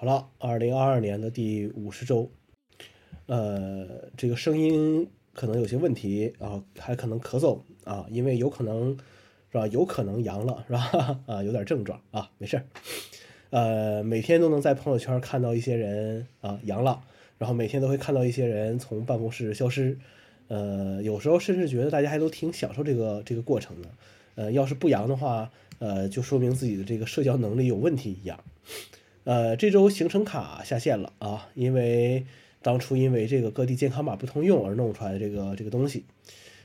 好了，二零二二年的第五十周，呃，这个声音可能有些问题啊，还可能咳嗽啊，因为有可能是吧？有可能阳了是吧？啊，有点症状啊，没事儿。呃，每天都能在朋友圈看到一些人啊阳了，然后每天都会看到一些人从办公室消失。呃，有时候甚至觉得大家还都挺享受这个这个过程的。呃，要是不阳的话，呃，就说明自己的这个社交能力有问题一样。呃，这周行程卡下线了啊，因为当初因为这个各地健康码不通用而弄出来的这个这个东西。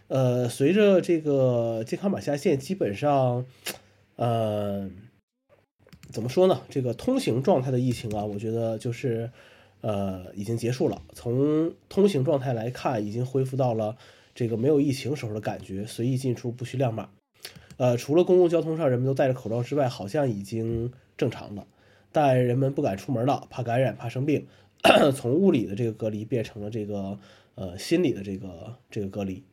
呃，随着这个健康码下线，基本上，呃，怎么说呢？这个通行状态的疫情啊，我觉得就是呃已经结束了。从通行状态来看，已经恢复到了这个没有疫情时候的感觉，随意进出不需亮码。呃，除了公共交通上人们都戴着口罩之外，好像已经正常了。但人们不敢出门了，怕感染，怕生病，从物理的这个隔离变成了这个呃心理的这个这个隔离。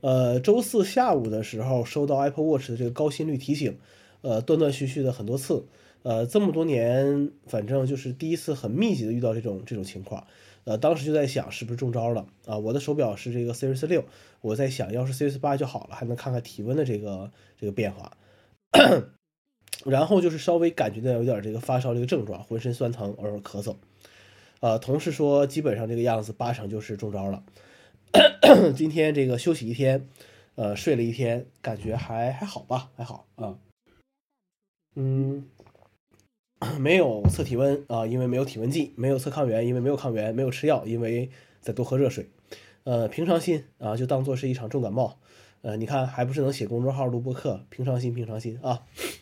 呃，周四下午的时候收到 Apple Watch 的这个高心率提醒，呃，断断续续的很多次，呃，这么多年，反正就是第一次很密集的遇到这种这种情况。呃，当时就在想是不是中招了啊？我的手表是这个 Series 六，我在想要是 Series 八就好了，还能看看体温的这个这个变化。然后就是稍微感觉到有点这个发烧这个症状，浑身酸疼，偶尔咳嗽。呃，同事说基本上这个样子八成就是中招了。今天这个休息一天，呃，睡了一天，感觉还还好吧，还好啊。嗯，没有测体温啊，因为没有体温计；没有测抗原，因为没有抗原；没有吃药，因为在多喝热水。呃，平常心啊，就当做是一场重感冒。呃，你看还不是能写公众号、录播课？平常心，平常心啊。《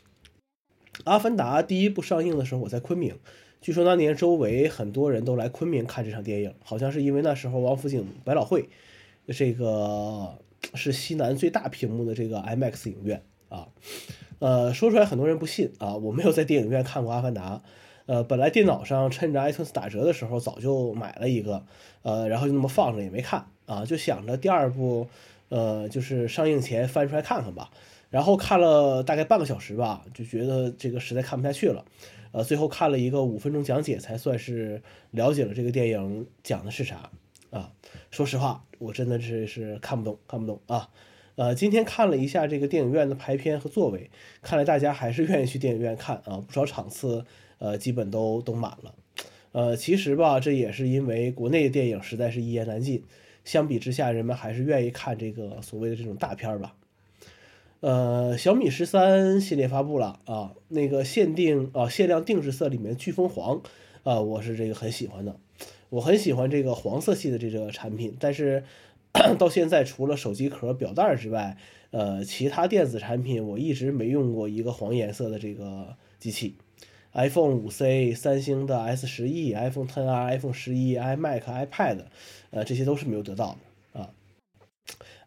阿凡达》第一部上映的时候，我在昆明。据说那年周围很多人都来昆明看这场电影，好像是因为那时候王府井百老汇这个 是西南最大屏幕的这个 IMAX 影院啊。呃，说出来很多人不信啊，我没有在电影院看过《阿凡达》。呃，本来电脑上趁着 iTunes 打折的时候早就买了一个，呃，然后就那么放着也没看啊，就想着第二部，呃，就是上映前翻出来看看吧。然后看了大概半个小时吧，就觉得这个实在看不下去了，呃，最后看了一个五分钟讲解，才算是了解了这个电影讲的是啥啊。说实话，我真的是是看不懂，看不懂啊。呃，今天看了一下这个电影院的排片和座位，看来大家还是愿意去电影院看啊，不少场次呃基本都都满了。呃，其实吧，这也是因为国内的电影实在是一言难尽，相比之下，人们还是愿意看这个所谓的这种大片儿吧。呃，小米十三系列发布了啊，那个限定啊限量定制色里面飓风黄啊，我是这个很喜欢的，我很喜欢这个黄色系的这个产品，但是 到现在除了手机壳、表带之外，呃，其他电子产品我一直没用过一个黄颜色的这个机器，iPhone 五 C、三星的 S 十一、iPhone 10R、iPhone 十一、iMac、iPad，呃，这些都是没有得到的啊。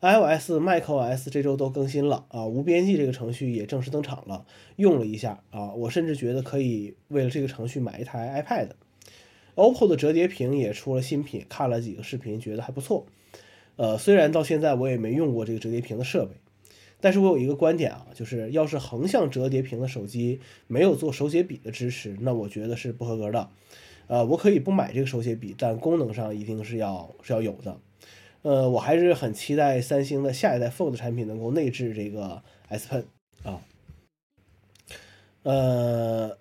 iOS、macOS 这周都更新了啊，无边际这个程序也正式登场了。用了一下啊，我甚至觉得可以为了这个程序买一台 iPad。OPPO 的折叠屏也出了新品，看了几个视频，觉得还不错。呃，虽然到现在我也没用过这个折叠屏的设备，但是我有一个观点啊，就是要是横向折叠屏的手机没有做手写笔的支持，那我觉得是不合格的。呃，我可以不买这个手写笔，但功能上一定是要是要有的。呃，我还是很期待三星的下一代 Fold 产品能够内置这个 S Pen 啊。呃，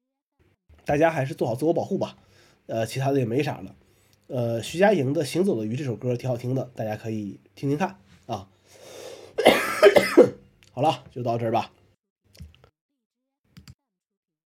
大家还是做好自我保护吧。呃，其他的也没啥了。呃，徐佳莹的《行走的鱼》这首歌挺好听的，大家可以听听看啊。好了，就到这儿吧。